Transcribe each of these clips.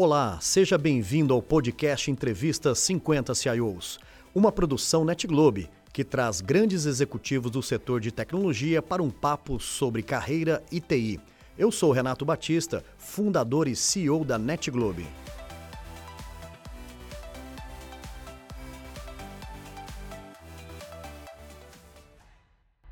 Olá, seja bem-vindo ao podcast Entrevista 50 CIOs, uma produção NetGlobe que traz grandes executivos do setor de tecnologia para um papo sobre carreira e TI. Eu sou Renato Batista, fundador e CEO da NetGlobe.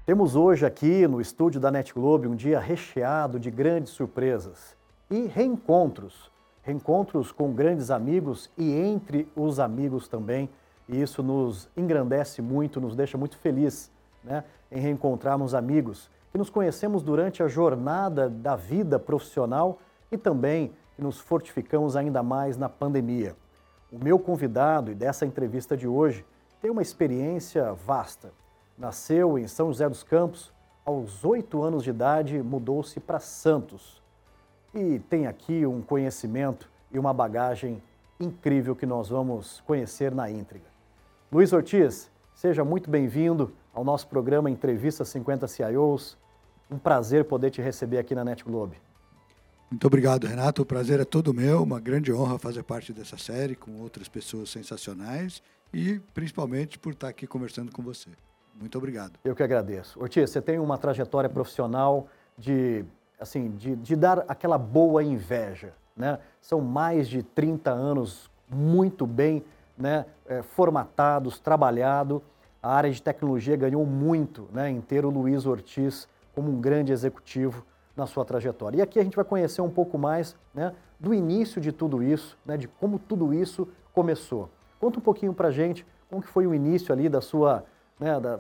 Temos hoje aqui no estúdio da NetGlobe um dia recheado de grandes surpresas e reencontros reencontros com grandes amigos e entre os amigos também. E isso nos engrandece muito, nos deixa muito feliz né, em reencontrarmos amigos que nos conhecemos durante a jornada da vida profissional e também que nos fortificamos ainda mais na pandemia. O meu convidado e dessa entrevista de hoje tem uma experiência vasta. Nasceu em São José dos Campos, aos oito anos de idade mudou-se para Santos e tem aqui um conhecimento e uma bagagem incrível que nós vamos conhecer na íntegra. Luiz Ortiz, seja muito bem-vindo ao nosso programa Entrevista 50 CIOs. Um prazer poder te receber aqui na Net Globe. Muito obrigado, Renato. O prazer é todo meu. Uma grande honra fazer parte dessa série com outras pessoas sensacionais e principalmente por estar aqui conversando com você. Muito obrigado. Eu que agradeço. Ortiz, você tem uma trajetória profissional de assim, de, de dar aquela boa inveja. Né? São mais de 30 anos muito bem né, é, formatados, trabalhado. A área de tecnologia ganhou muito né, em ter o Luiz Ortiz como um grande executivo na sua trajetória. E aqui a gente vai conhecer um pouco mais né, do início de tudo isso, né, de como tudo isso começou. Conta um pouquinho para a gente como que foi o início ali da sua, né, da,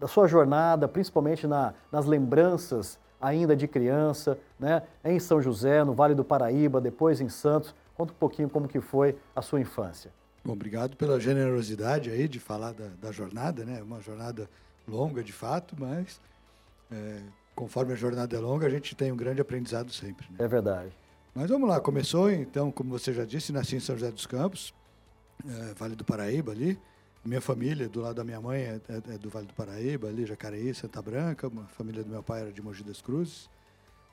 da sua jornada, principalmente na, nas lembranças ainda de criança, né, em São José, no Vale do Paraíba, depois em Santos. Conta um pouquinho como que foi a sua infância. Bom, obrigado pela generosidade aí de falar da, da jornada, né? Uma jornada longa de fato, mas é, conforme a jornada é longa, a gente tem um grande aprendizado sempre. Né? É verdade. Mas vamos lá, começou então, como você já disse, nasci em São José dos Campos, é, Vale do Paraíba ali. Minha família, do lado da minha mãe, é, é, é, do Vale do Paraíba, ali, Jacareí, Santa Branca. A família do meu pai era de Mogi das Cruzes.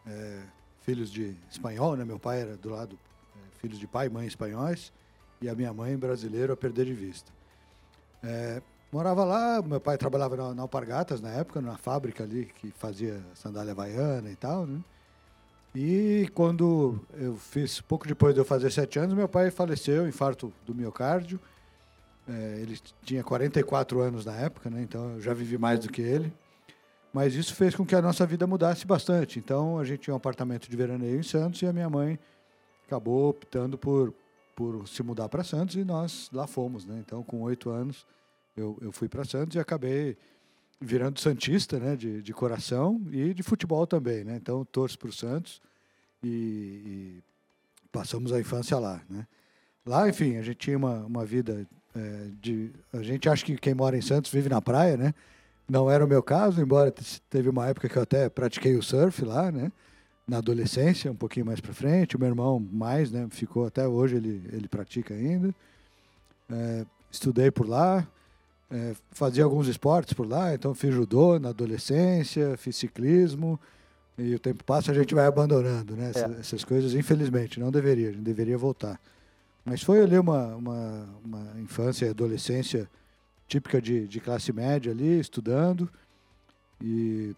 É, filhos de espanhol, né? Meu pai era do lado, é, filhos de pai e mãe espanhóis. E a minha mãe brasileira a perder de vista. É, morava lá, meu pai trabalhava na, na Alpargatas na época, na fábrica ali que fazia sandália havaiana e tal, né? E quando eu fiz, pouco depois de eu fazer sete anos, meu pai faleceu, infarto do miocárdio. É, ele tinha 44 anos na época, né? então eu já vivi mais do que ele. Mas isso fez com que a nossa vida mudasse bastante. Então a gente tinha um apartamento de veraneio em Santos e a minha mãe acabou optando por, por se mudar para Santos e nós lá fomos. Né? Então, com oito anos, eu, eu fui para Santos e acabei virando Santista né? de, de coração e de futebol também. Né? Então, torço para o Santos e, e, passamos a infância lá. Né? Lá, enfim, a gente tinha uma, uma vida é, de, a gente acha que quem mora em Santos vive na praia, né? Não era o meu caso, embora teve uma época que eu até pratiquei o surf lá, né? Na adolescência, um pouquinho mais para frente. O meu irmão mais, né? Ficou até hoje, ele, ele pratica ainda. É, estudei por lá, é, fazia alguns esportes por lá, então fiz judô na adolescência, fiz ciclismo. E o tempo passa, a gente vai abandonando, né? Essas, é. essas coisas, infelizmente, não deveria, a gente deveria voltar. Mas foi ali uma, uma, uma infância e adolescência típica de, de classe média ali, estudando. E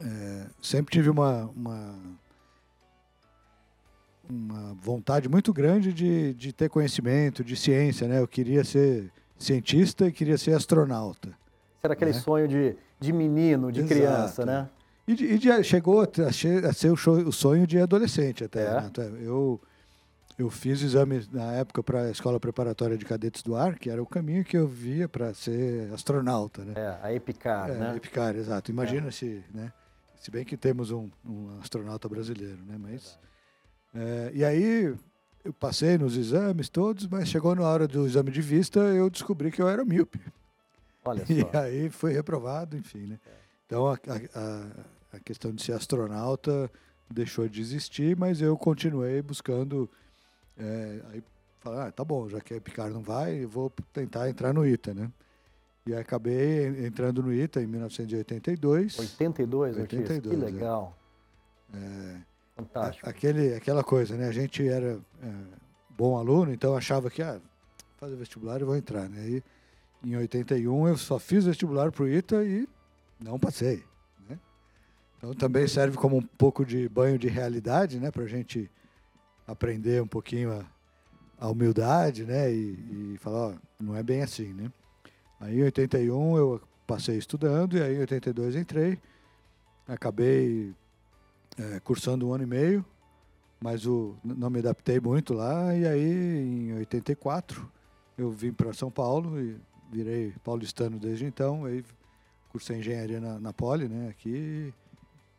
é, sempre tive uma, uma, uma, vontade muito grande de, de ter conhecimento, de ciência. Né? Eu queria ser cientista e queria ser astronauta. Era aquele né? sonho de, de menino, de Exato. criança, né? E, de, e de, chegou a, ser o, sonho de adolescente até. É. Né? Eu eu fiz exames na época para a Escola Preparatória de Cadetes do Ar, que era o caminho que eu via para ser astronauta, né? É, a EPICAR, é, né? A EPICAR, exato. Imagina é. se, né? Se bem que temos um, um astronauta brasileiro, né? Mas, é, e aí eu passei nos exames todos, mas chegou na hora do exame de vista, eu descobri que eu era míope. Olha só. E aí foi reprovado, enfim, né? Então a, a, a questão de ser astronauta deixou de existir, mas eu continuei buscando é, aí falei, ah, tá bom, já que a Picar não vai, eu vou tentar entrar no ITA, né? E acabei entrando no ITA em 1982. 82, 82 que legal. É. Fantástico. Aquele, aquela coisa, né? A gente era é, bom aluno, então achava que, ah, fazer vestibular e vou entrar, né? Aí, em 81 eu só fiz vestibular para o ITA e não passei. Né? Então também serve como um pouco de banho de realidade, né? Para a gente aprender um pouquinho a, a humildade, né? E, e falar, ó, não é bem assim, né? Aí em 81 eu passei estudando e aí em 82 entrei. Acabei é, cursando um ano e meio, mas o, não me adaptei muito lá. E aí em 84 eu vim para São Paulo e virei paulistano desde então. Aí cursei engenharia na, na Poli, né? Aqui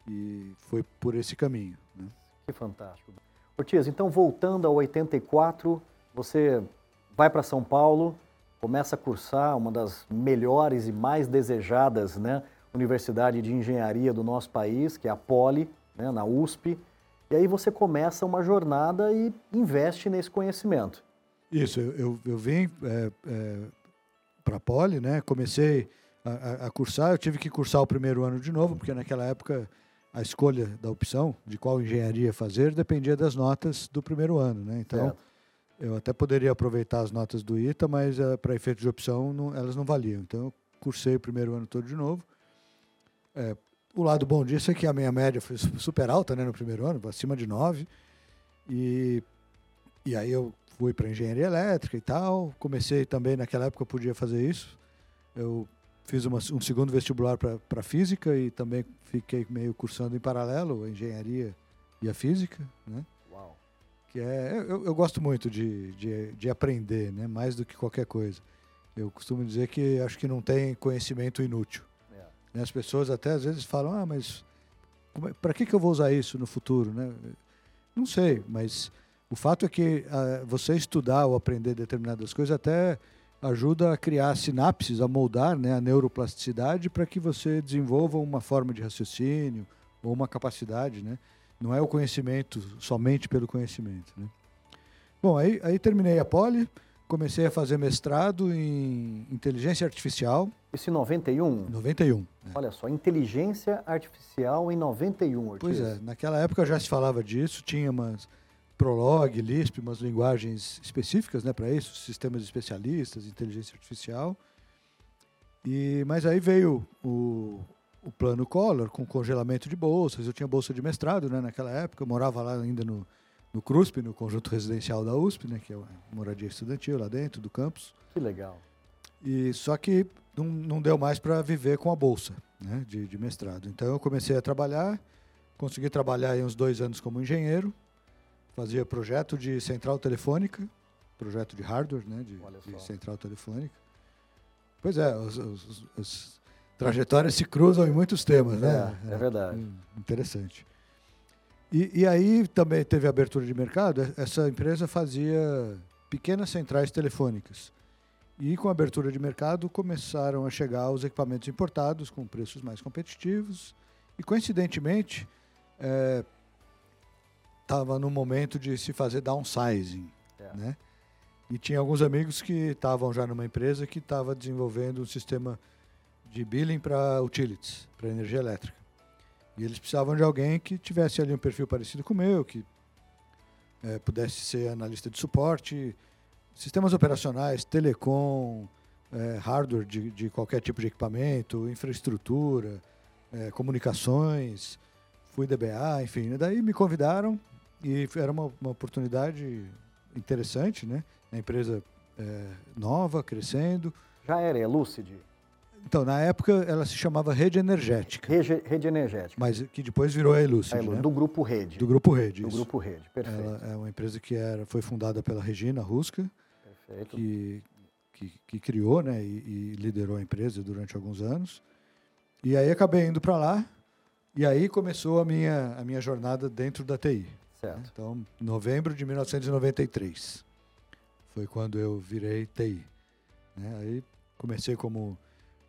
e foi por esse caminho. Né? Que fantástico. Ortiz, então voltando ao 84, você vai para São Paulo, começa a cursar uma das melhores e mais desejadas né, universidade de engenharia do nosso país, que é a Poli, né, na USP. E aí você começa uma jornada e investe nesse conhecimento. Isso, eu, eu, vim é, é, para a Poli, né, comecei a, a, cursar, eu tive que cursar o primeiro ano de novo, porque naquela época a escolha da opção de qual engenharia fazer dependia das notas do primeiro ano, né? Então, certo. eu até poderia aproveitar as notas do ITA, mas uh, para efeito de opção não, elas não valiam. Então, eu cursei o primeiro ano todo de novo. É, o lado bom disso é que a minha média foi super alta, né, no primeiro ano, acima de 9. E e aí eu fui para engenharia elétrica e tal. Comecei também naquela época eu podia fazer isso. Eu fiz uma, um segundo vestibular para física e também fiquei meio cursando em paralelo a engenharia e a física, né? Uau. Que é, eu, eu gosto muito de, de, de, aprender, né? Mais do que qualquer coisa. Eu costumo dizer que acho que não tem conhecimento inútil. É. As pessoas até às vezes falam, ah, mas é, para que, que eu vou usar isso no futuro, né? Não sei, mas o fato é que uh, você estudar ou aprender determinadas coisas até ajuda a criar sinapses, a moldar né, a neuroplasticidade para que você desenvolva uma forma de raciocínio ou uma capacidade, né? Não é o conhecimento somente pelo conhecimento, né? Bom, aí, aí terminei a poli, comecei a fazer mestrado em inteligência artificial. Isso em 91? 91. É. Olha só, inteligência artificial em 91, Ortiz. Pois é, naquela época já se falava disso, tinha umas Prolog, Lisp, umas linguagens específicas né, para isso, sistemas especialistas, inteligência artificial. E, mas aí veio o, o plano Collor com congelamento de bolsas. Eu tinha bolsa de mestrado né, naquela época, eu morava lá ainda no, no CRUSP, no conjunto residencial da USP, né, que é moradia estudantil lá dentro do campus. Que legal. E só que não, não deu mais para viver com a bolsa né, de, de mestrado. Então eu comecei a trabalhar, consegui trabalhar aí uns dois anos como engenheiro fazia projeto de central telefônica, projeto de hardware, né, de, de central telefônica. Pois é, os, os, as trajetórias se cruzam em muitos temas, né? É, é verdade. Hum, interessante. E, e, aí também teve abertura de mercado. Essa empresa fazia pequenas centrais telefônicas. E com a abertura de mercado começaram a chegar os equipamentos importados com preços mais competitivos. E coincidentemente, é, estava no momento de se fazer downsizing, é. né? E tinha alguns amigos que estavam já numa empresa que estava desenvolvendo um sistema de billing para utilities, para energia elétrica. E eles precisavam de alguém que tivesse ali um perfil parecido com o meu, que é, pudesse ser analista de suporte, sistemas operacionais, telecom, é, hardware de, de, qualquer tipo de equipamento, infraestrutura, é, comunicações, fui DBA, enfim. Daí me convidaram e era uma, uma oportunidade interessante, né? A empresa é, nova, crescendo. Já era, é Lucid? Então, na época, ela se chamava Rede Energética. Rede, Rede Energética. Mas que depois virou a Elucid, a né? Do Grupo Rede. Do Grupo Rede, Do isso. Grupo Rede, perfeito. Ela é uma empresa que era, foi fundada pela Regina Ruska, perfeito. Que, que, que criou né, e, e liderou a empresa durante alguns anos. E aí acabei indo para lá, e aí começou a minha, a minha jornada dentro da TI. Certo. Então, novembro de 1993 foi quando eu virei TI. Né? Aí comecei como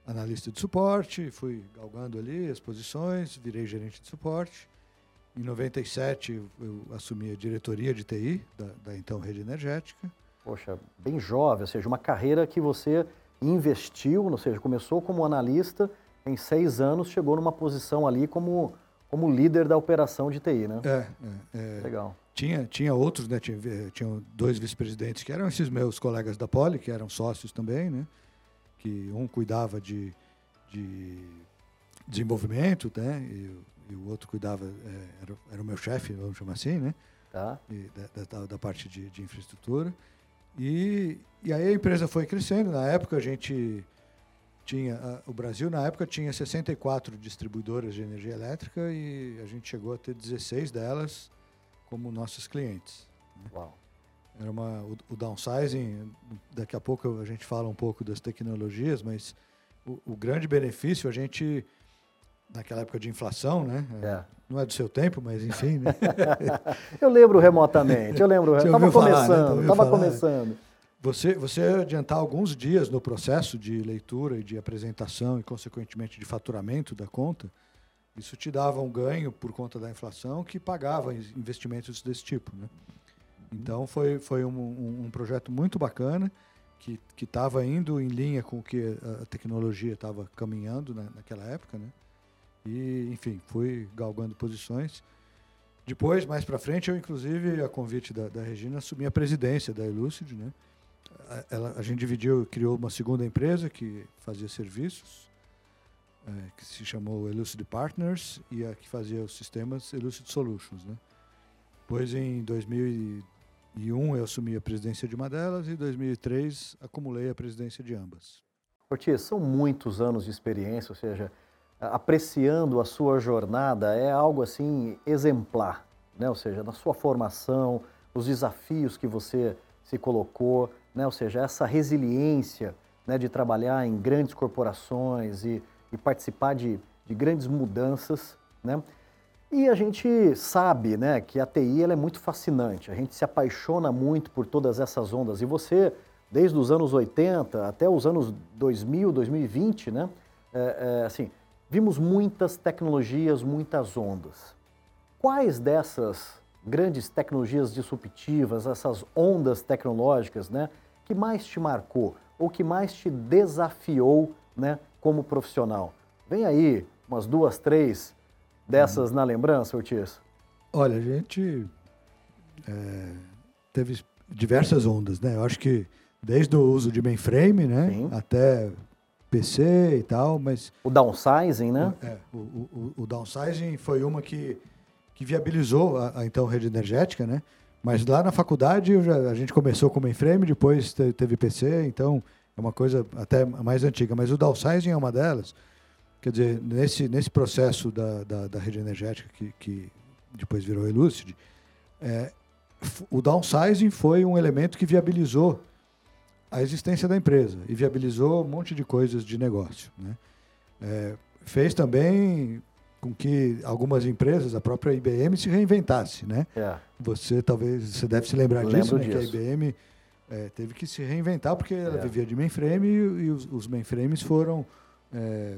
analista de suporte, fui galgando ali as posições, virei gerente de suporte. Em 97 eu assumi a diretoria de TI da, da então rede energética. Poxa, bem jovem, ou seja, uma carreira que você investiu, ou seja, começou como analista, em seis anos chegou numa posição ali como como líder da operação de TI, né? É, é, é. Legal. Tinha, tinha outros, né? Tinha, tinha dois vice-presidentes que eram esses meus colegas da Poli, que eram sócios também, né? Que um cuidava de, de desenvolvimento, né? E, e o outro cuidava, é, era, era, o meu chefe, vamos chamar assim, né? Tá. E, da, da, da, parte de, de infraestrutura. E, e aí a empresa foi crescendo. Na época a gente tinha, a, o Brasil na época tinha 64 distribuidoras de energia elétrica e a gente chegou a ter 16 delas como nossos clientes. Né? Uau. Era uma, o, o, downsizing, daqui a pouco a gente fala um pouco das tecnologias, mas o, o grande benefício a gente naquela época de inflação, né? É. Não é do seu tempo, mas enfim, né? eu lembro remotamente, eu lembro, estava começando, estava né? começando. Você, você adiantar alguns dias no processo de leitura e de apresentação e, consequentemente, de faturamento da conta, isso te dava um ganho por conta da inflação que pagava investimentos desse tipo, né? Então, foi, foi um, um, um projeto muito bacana que estava indo em linha com o que a tecnologia estava caminhando né, naquela época, né? E, enfim, fui galgando posições. Depois, mais para frente, eu, inclusive, a convite da, da Regina, assumi a presidência da Elucid, né? A, ela, a gente dividiu, criou uma segunda empresa que fazia serviços, é, que se chamou Elucid Partners, e a que fazia os sistemas Elucid Solutions, né? Depois, em 2001, eu assumi a presidência de uma delas, e em 2003, acumulei a presidência de ambas. Ortiz, são muitos anos de experiência, ou seja, apreciando a sua jornada é algo assim exemplar, né? Ou seja, na sua formação, os desafios que você se colocou, né? Ou seja, essa resiliência, né? De trabalhar em grandes corporações e, e participar de, de grandes mudanças, né? E a gente sabe, né, que a TI ela é muito fascinante. A gente se apaixona muito por todas essas ondas. E você, desde os anos 80 até os anos 2000, 2020, né, é, é, assim, Vimos muitas tecnologias, muitas ondas. Quais dessas grandes tecnologias disruptivas, essas ondas tecnológicas, né, que mais te marcou ou que mais te desafiou, né, como profissional? Vem aí umas duas, três dessas hum. na lembrança, Ortiz. Olha, a gente é, teve diversas ondas, né? Eu acho que desde o uso de mainframe, né, Sim. até PC e tal, mas... O downsizing, né? É, o, o, o downsizing foi uma que, que viabilizou a, a, então rede energética, né? Mas lá na faculdade já, a gente começou com mainframe, depois te, teve PC, então é uma coisa até mais antiga. Mas o downsizing é uma delas. Quer dizer, nesse, nesse processo da, da, da rede energética que, que depois virou Elucid, é, o downsizing foi um elemento que viabilizou a existência da empresa e viabilizou um monte de coisas de negócio. Né? É, fez também com que algumas empresas, a própria IBM, se reinventasse. Né? É. Você talvez você deve se lembrar disso, né? que a IBM é, teve que se reinventar porque ela é. vivia de mainframe e, e os, os, mainframes foram é,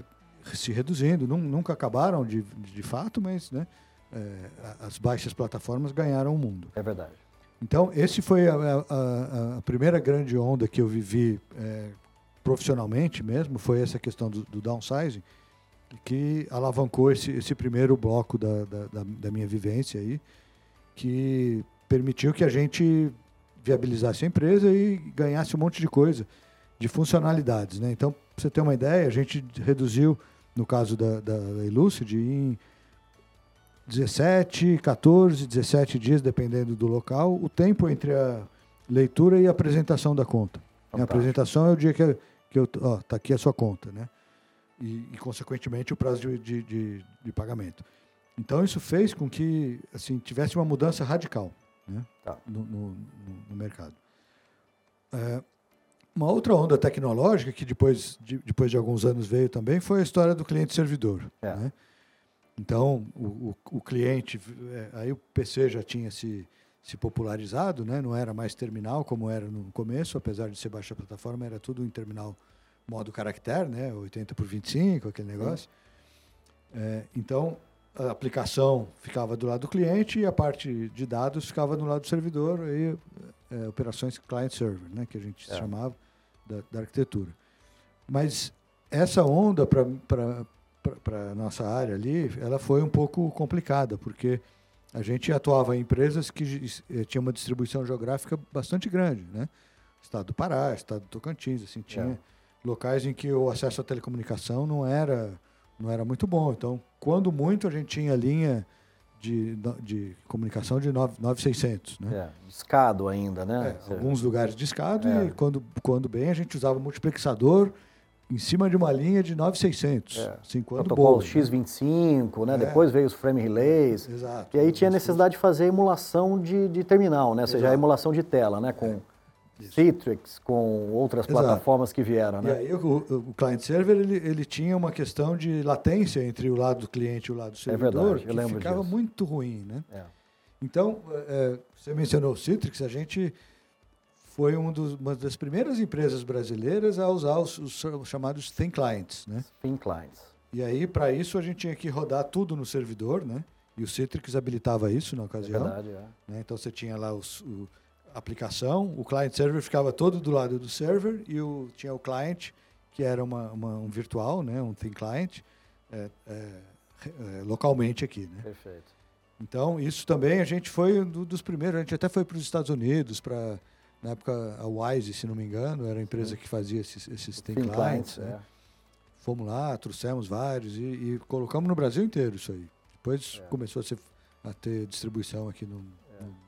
se reduzindo. Nunca acabaram de, de fato, mas né, é, as baixas plataformas ganharam o mundo. É verdade. Então, esse foi a, a, a primeira grande onda que eu vivi é, profissionalmente mesmo, foi essa questão do, do downsizing, que alavancou esse, esse primeiro bloco da, da, da, minha vivência aí, que permitiu que a gente viabilizasse a empresa e ganhasse um monte de coisa, de funcionalidades. Né? Então, para você ter uma ideia, a gente reduziu, no caso da, da, da Elucid, em 17, 14, 17 dias, dependendo do local, o tempo entre a leitura e a apresentação da conta. A apresentação é o dia que, que eu. Ó, tá aqui a sua conta, né? E, e consequentemente, o prazo de, de, de, de, pagamento. Então, isso fez com que assim, tivesse uma mudança radical né? Tá. no, no, no, mercado. É, uma outra onda tecnológica que depois de, depois de alguns anos veio também foi a história do cliente-servidor. É. Né? Então, o, o, o cliente, é, aí o PC já tinha se, se popularizado, né? não era mais terminal como era no começo, apesar de ser baixa plataforma, era tudo em terminal modo caractere, né? 80 por 25, aquele negócio. É, então, a aplicação ficava do lado do cliente e a parte de dados ficava do lado do servidor, aí, é, operações client-server, né? que a gente é. chamava da, da arquitetura. Mas essa onda para a nossa área ali, ela foi um pouco complicada, porque a gente atuava em empresas que eh, tinham uma distribuição geográfica bastante grande, né? Estado do Pará, Estado do Tocantins, assim, tinha é. Locais em que o acesso à telecomunicação não era, não era muito bom. Então, quando muito, a gente tinha linha de, de comunicação de 9600, né? É, discado ainda, né? É, alguns lugares discado é. e quando, quando bem a gente usava multiplexador em cima de uma linha de 9600. É. Assim, Protocolo boa, X25, né? né? Depois veio os frame relays. Exato. E aí tinha necessidade de fazer emulação de, de terminal, né? Ou seja, a emulação de tela, né? Com é. Citrix, com outras Exato. plataformas que vieram, né? E aí o, o client server, ele, ele tinha uma questão de latência entre o lado do cliente e o lado do servidor, é verdade, eu que ficava disso. muito ruim, né? É. Então, é, você mencionou o Citrix, a gente foi um dos, uma das primeiras empresas brasileiras a usar os, os chamados Thin Clients. Né? Thin Clients. E aí, para isso, a gente tinha que rodar tudo no servidor, né? E o Citrix habilitava isso na ocasião. É verdade, é. Né? Então, você tinha lá os, o, aplicação, o client server ficava todo do lado do server e o, tinha o client, que era uma, uma um virtual, né? um thin client, é, é, é, localmente aqui. Né? Perfeito. Então, isso também a gente foi um dos primeiros, a gente até foi para os Estados Unidos para na época, a Wise, se não me engano, era a empresa que fazia esses, esses Thin clients. clients né? é. Fomos lá, trouxemos vários e, e, colocamos no Brasil inteiro isso aí. Depois é. começou a, ser, a, ter distribuição aqui no.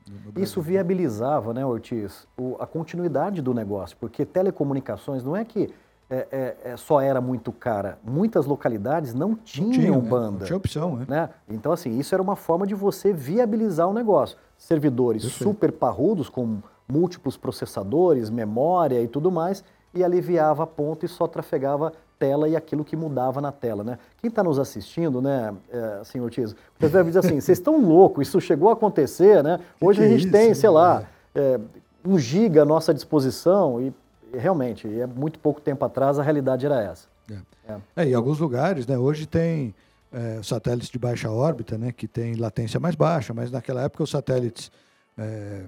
No, Isso viabilizava, né, Ortiz, o, a continuidade do negócio, porque telecomunicações não é que é, é, é, só era muito cara. Muitas localidades não tinham não tinha, banda. Né? Não tinha opção, né? né? Então, assim, isso era uma forma de você viabilizar o negócio. Servidores super parrudos, com múltiplos processadores, memória e tudo mais, e aliviava a ponta e só trafegava tela e aquilo que mudava na tela, né? Quem está nos assistindo, né, é, assim, Ortiz, você deve dizer assim, vocês estão loucos, isso chegou a acontecer, né? Hoje que a gente isso, tem, sei lá, é, um giga à nossa disposição e, realmente, é muito pouco tempo atrás a realidade era essa. É. É. é em alguns lugares, né, hoje tem é, satélites de baixa órbita, né, que tem latência mais baixa, mas naquela época os satélites é,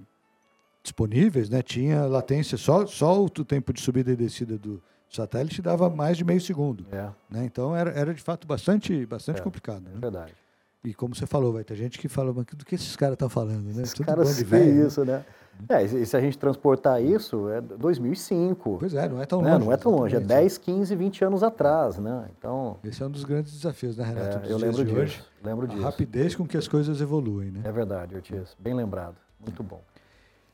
disponíveis, né, tinha latência, só, só o tempo de subida e descida do satélite dava mais de meio segundo. É. Né? Então era, era de fato bastante, bastante é, complicado. Né? Verdade. E como você falou, vai ter gente que fala, mas do que esses caras estão falando, né? Esses caras veem né? isso, né? É, e se a gente transportar isso, é 2005. Pois é, não é tão né? longe. Não é tão longe, é 10, 15, 20 anos atrás, né? Então... Esse é um dos grandes desafios, né, Renato? É, eu lembro disso, hoje, lembro a disso. rapidez com que as coisas evoluem, né? É verdade, Ortiz. Bem lembrado. Muito bom.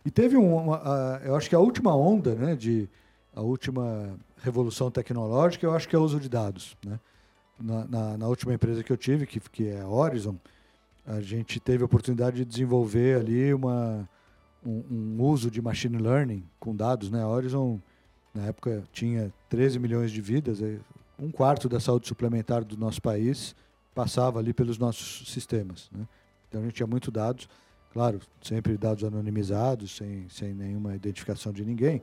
E teve uma, uma, eu acho que a última onda, né, de a última revolução tecnológica, eu acho que é o uso de dados, né? Na, na, na última empresa que eu tive, que, que é a Horizon, a gente teve a oportunidade de desenvolver ali uma, um, um, uso de machine learning com dados, né? A Horizon, na época, tinha 13 milhões de vidas, um quarto da saúde suplementar do nosso país passava ali pelos nossos sistemas, né? Então a gente tinha muito dados. Claro, sempre dados anonimizados, sem, sem nenhuma identificação de ninguém,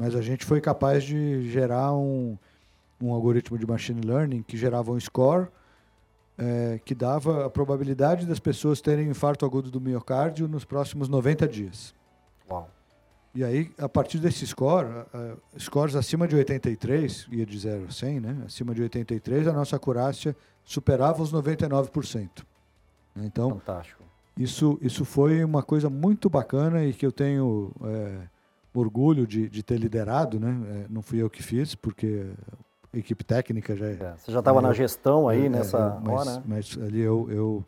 mas a gente foi capaz de gerar um, um algoritmo de machine learning que gerava um score é, que dava a probabilidade das pessoas terem infarto agudo do miocárdio nos próximos 90 dias. Uau. E aí, a partir desse score, uh, scores acima de 83, ia de 0 a 100, né? acima de 83, a nossa acurácia superava os 99%. Então, Fantástico. Isso, isso foi uma coisa muito bacana e que eu tenho é, orgulho de, de ter liderado, né? É, não fui eu que fiz, porque a equipe técnica já... É, é você já estava na gestão aí é, nessa eu, mas, hora? Mas ali eu, eu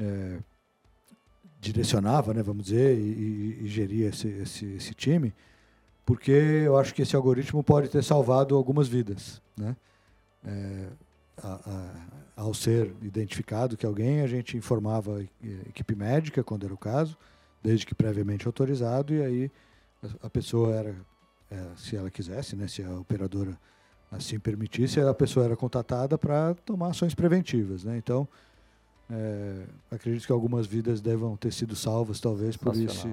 é, direcionava, né, vamos dizer, e, e, e geria esse, esse, esse, time, porque eu acho que esse algoritmo pode ter salvado algumas vidas, né? É, a, a, ao ser identificado que alguém, a gente informava a equipe médica, quando era o caso, desde que previamente autorizado, e aí a, pessoa era, é, se ela quisesse, né, se a operadora assim permitisse, a pessoa era contatada para tomar ações preventivas. Né? Então, é, acredito que algumas vidas devam ter sido salvas, talvez, por esse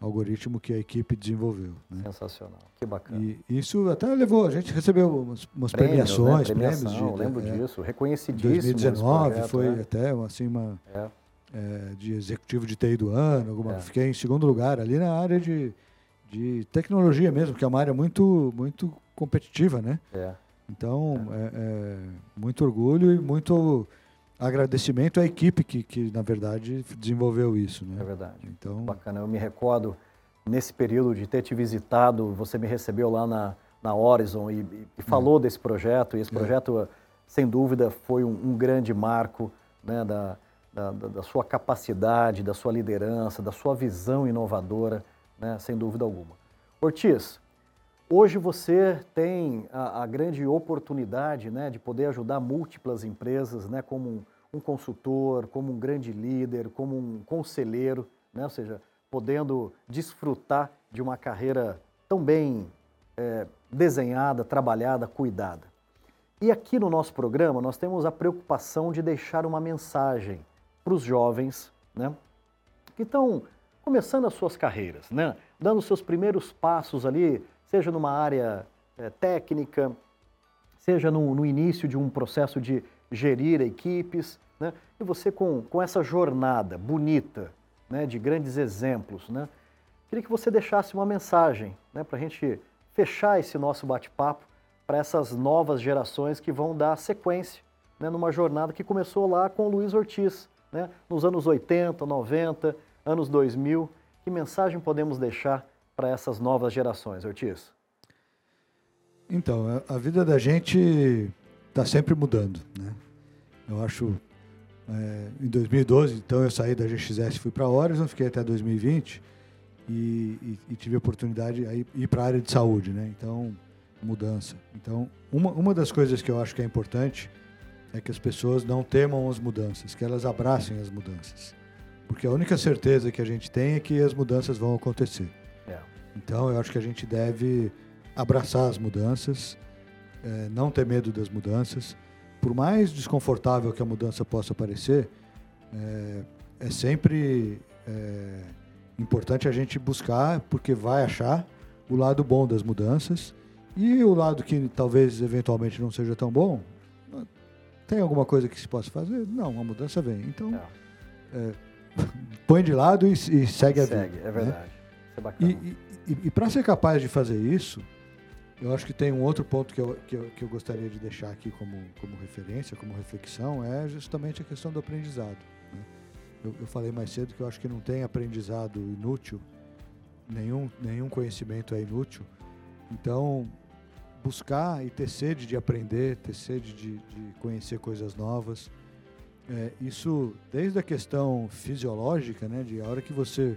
algoritmo que a equipe desenvolveu. Né? Sensacional, que bacana. E isso até levou, a gente recebeu umas, umas prêmios, premiações, né? prêmios de, lembro é, disso, reconhecidíssimo. 2019 projeto, foi né? até assim uma é. É, de executivo de TI do ano, alguma, fiquei em segundo lugar ali na área de, de tecnologia mesmo, que é uma área muito muito competitiva, né? É. Então, é, é, muito orgulho e muito agradecimento à equipe que, que na verdade, desenvolveu isso. Né? É verdade. Então, Bacana. Eu me recordo, nesse período de ter te visitado, você me recebeu lá na, na Horizon e, e falou é. desse projeto. E esse é. projeto, sem dúvida, foi um, um grande marco né, da, da, da, sua capacidade, da sua liderança, da sua visão inovadora, né, sem dúvida alguma. Ortiz, Hoje você tem a, a grande oportunidade né, de poder ajudar múltiplas empresas, né, como um, um, consultor, como um grande líder, como um conselheiro, né, ou seja, podendo desfrutar de uma carreira tão bem é, desenhada, trabalhada, cuidada. E aqui no nosso programa nós temos a preocupação de deixar uma mensagem para os jovens né, que estão começando as suas carreiras, né, dando seus primeiros passos ali seja numa área é, técnica, seja no, no, início de um processo de gerir equipes, né? e você com, com essa jornada bonita, né, de grandes exemplos, né? queria que você deixasse uma mensagem né, para a gente fechar esse nosso bate-papo para essas novas gerações que vão dar sequência né, numa jornada que começou lá com o Luiz Ortiz, né, nos anos 80, 90, anos 2000. Que mensagem podemos deixar para essas novas gerações, Ortiz? Então, a vida da gente está sempre mudando, né? Eu acho, é, em 2012, então eu saí da GXS e fui para a Horizon, fiquei até 2020 e, e, e tive a oportunidade de ir para a área de saúde, né? Então, mudança. Então, uma, uma das coisas que eu acho que é importante é que as pessoas não temam as mudanças, que elas abracem as mudanças. Porque a única certeza que a gente tem é que as mudanças vão acontecer. Então, eu acho que a gente deve abraçar as mudanças, é, não ter medo das mudanças. Por mais desconfortável que a mudança possa parecer, é, é sempre é, importante a gente buscar, porque vai achar o lado bom das mudanças e o lado que talvez eventualmente não seja tão bom. Tem alguma coisa que se possa fazer? Não, a mudança vem. Então, é, põe de lado e, e segue, a vida. Segue, é né? verdade. Né? Isso é bacana. E, e, e para ser capaz de fazer isso, eu acho que tem um outro ponto que eu, que eu, que eu gostaria de deixar aqui como, como referência, como reflexão, é justamente a questão do aprendizado. Né? Eu, eu, falei mais cedo que eu acho que não tem aprendizado inútil, nenhum, nenhum conhecimento é inútil. Então, buscar e ter sede de aprender, ter sede de, de conhecer coisas novas, é, isso desde a questão fisiológica, né, de a hora que você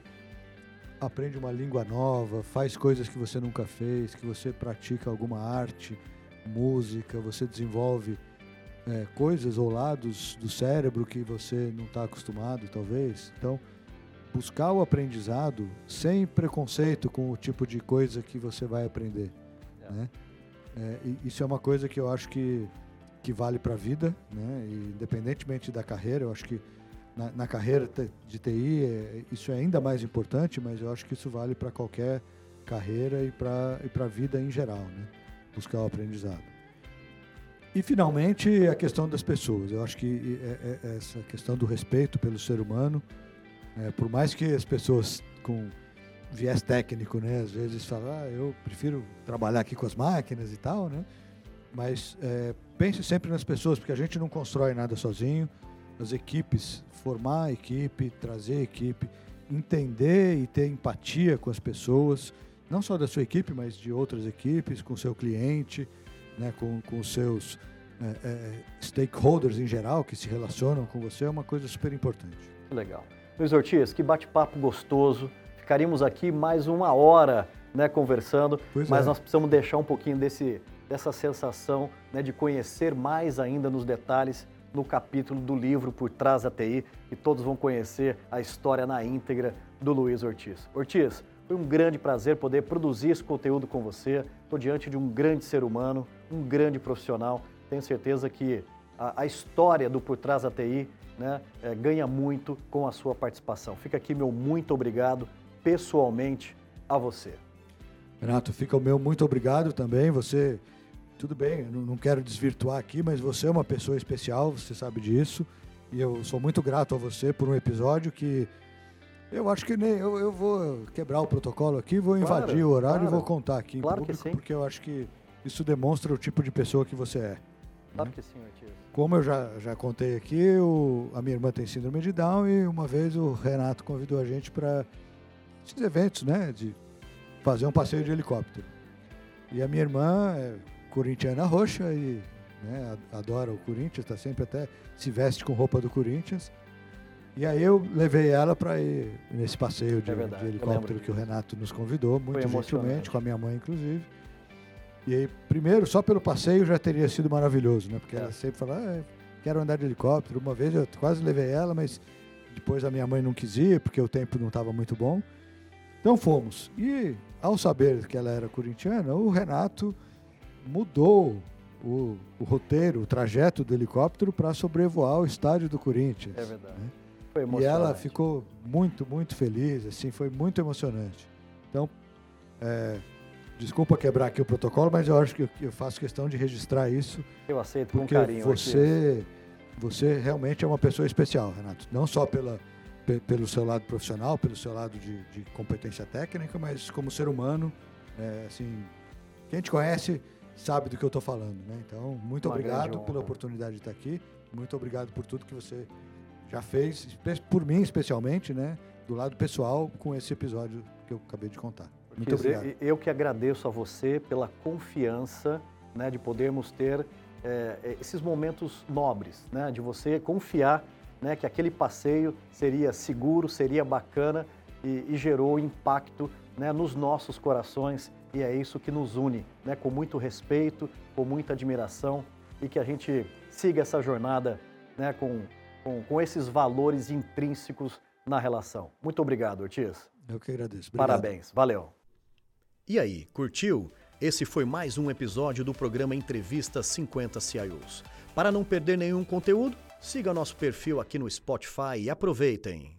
aprende uma língua nova, faz coisas que você nunca fez, que você pratica alguma arte, música, você desenvolve é, coisas ou lados do cérebro que você não está acostumado, talvez. Então, buscar o aprendizado sem preconceito com o tipo de coisa que você vai aprender. É. Né? É, isso é uma coisa que eu acho que, que vale para a vida, né? E, independentemente da carreira, eu acho que na, na carreira de TI, é, isso é ainda mais importante, mas eu acho que isso vale para qualquer carreira e para e a vida em geral, né? buscar o aprendizado. E, finalmente, a questão das pessoas. Eu acho que é, é, essa questão do respeito pelo ser humano, é, por mais que as pessoas com viés técnico, né, às vezes falam, ah, eu prefiro trabalhar aqui com as máquinas e tal, né? Mas é, pense sempre nas pessoas, porque a gente não constrói nada sozinho, as equipes, formar a equipe, trazer a equipe, entender e ter empatia com as pessoas, não só da sua equipe, mas de outras equipes, com o seu cliente, né, com, com os seus é, é, stakeholders em geral que se relacionam com você, é uma coisa super importante. Legal. Luiz Ortiz, que bate-papo gostoso. Ficaríamos aqui mais uma hora né, conversando, pois mas é. nós precisamos deixar um pouquinho desse, dessa sensação né, de conhecer mais ainda nos detalhes no capítulo do livro Por Trás da TI e todos vão conhecer a história na íntegra do Luiz Ortiz. Ortiz, foi um grande prazer poder produzir esse conteúdo com você. Estou diante de um grande ser humano, um grande profissional. Tenho certeza que a, a história do Por Trás da TI né, é, ganha muito com a sua participação. Fica aqui meu muito obrigado pessoalmente a você. Renato, fica o meu muito obrigado também. Você tudo bem, não, não quero desvirtuar aqui, mas você é uma pessoa especial, você sabe disso. E eu sou muito grato a você por um episódio que eu acho que nem eu, eu vou quebrar o protocolo aqui, vou invadir claro, o horário claro. e vou contar aqui claro em público, que sim. porque eu acho que isso demonstra o tipo de pessoa que você é. Sabe né? que sim, Ortiz. Como eu já, já contei aqui, a minha irmã tem síndrome de Down e uma vez o Renato convidou a gente para esses eventos, né? De fazer um passeio de helicóptero. E a minha irmã é corintiana roxa e né, adora o Corinthians, está sempre até se veste com roupa do Corinthians. E aí eu levei ela para ir nesse passeio de, é de helicóptero que o Renato nos convidou, muito gentilmente, com a minha mãe inclusive. E aí, primeiro, só pelo passeio já teria sido maravilhoso, né? Porque é. ela sempre fala, ah, quero andar de helicóptero. Uma vez eu quase levei ela, mas depois a minha mãe não quis ir, porque o tempo não estava muito bom. Então fomos. E ao saber que ela era corintiana, o Renato mudou o, o roteiro, o trajeto do helicóptero para sobrevoar o estádio do Corinthians. É verdade. Né? Foi. E ela ficou muito, muito feliz, assim, foi muito emocionante. Então, é, desculpa quebrar aqui o protocolo, mas eu acho que eu faço questão de registrar isso. Eu aceito com carinho. Você, você realmente é uma pessoa especial, Renato. Não só pela, pelo seu lado profissional, pelo seu lado de, de competência técnica, mas como ser humano, é, assim, quem te conhece sabe do que eu estou falando, né? Então, muito uma obrigado pela oportunidade de estar aqui. Muito obrigado por tudo que você já fez, por mim especialmente, né? Do lado pessoal, com esse episódio que eu acabei de contar. Muito obrigado. Eu que agradeço a você pela confiança né, de podermos ter é, esses momentos nobres, né, de você confiar né, que aquele passeio seria seguro, seria bacana e, e gerou impacto né, nos nossos corações e é isso que nos une, né, com muito respeito, com muita admiração e que a gente siga essa jornada né, com, com, com esses valores intrínsecos na relação. Muito obrigado, Ortiz. Eu que agradeço. Obrigado. Parabéns, valeu. E aí, curtiu? Esse foi mais um episódio do programa Entrevista 50 CIOs. Para não perder nenhum conteúdo, siga nosso perfil aqui no Spotify e aproveitem!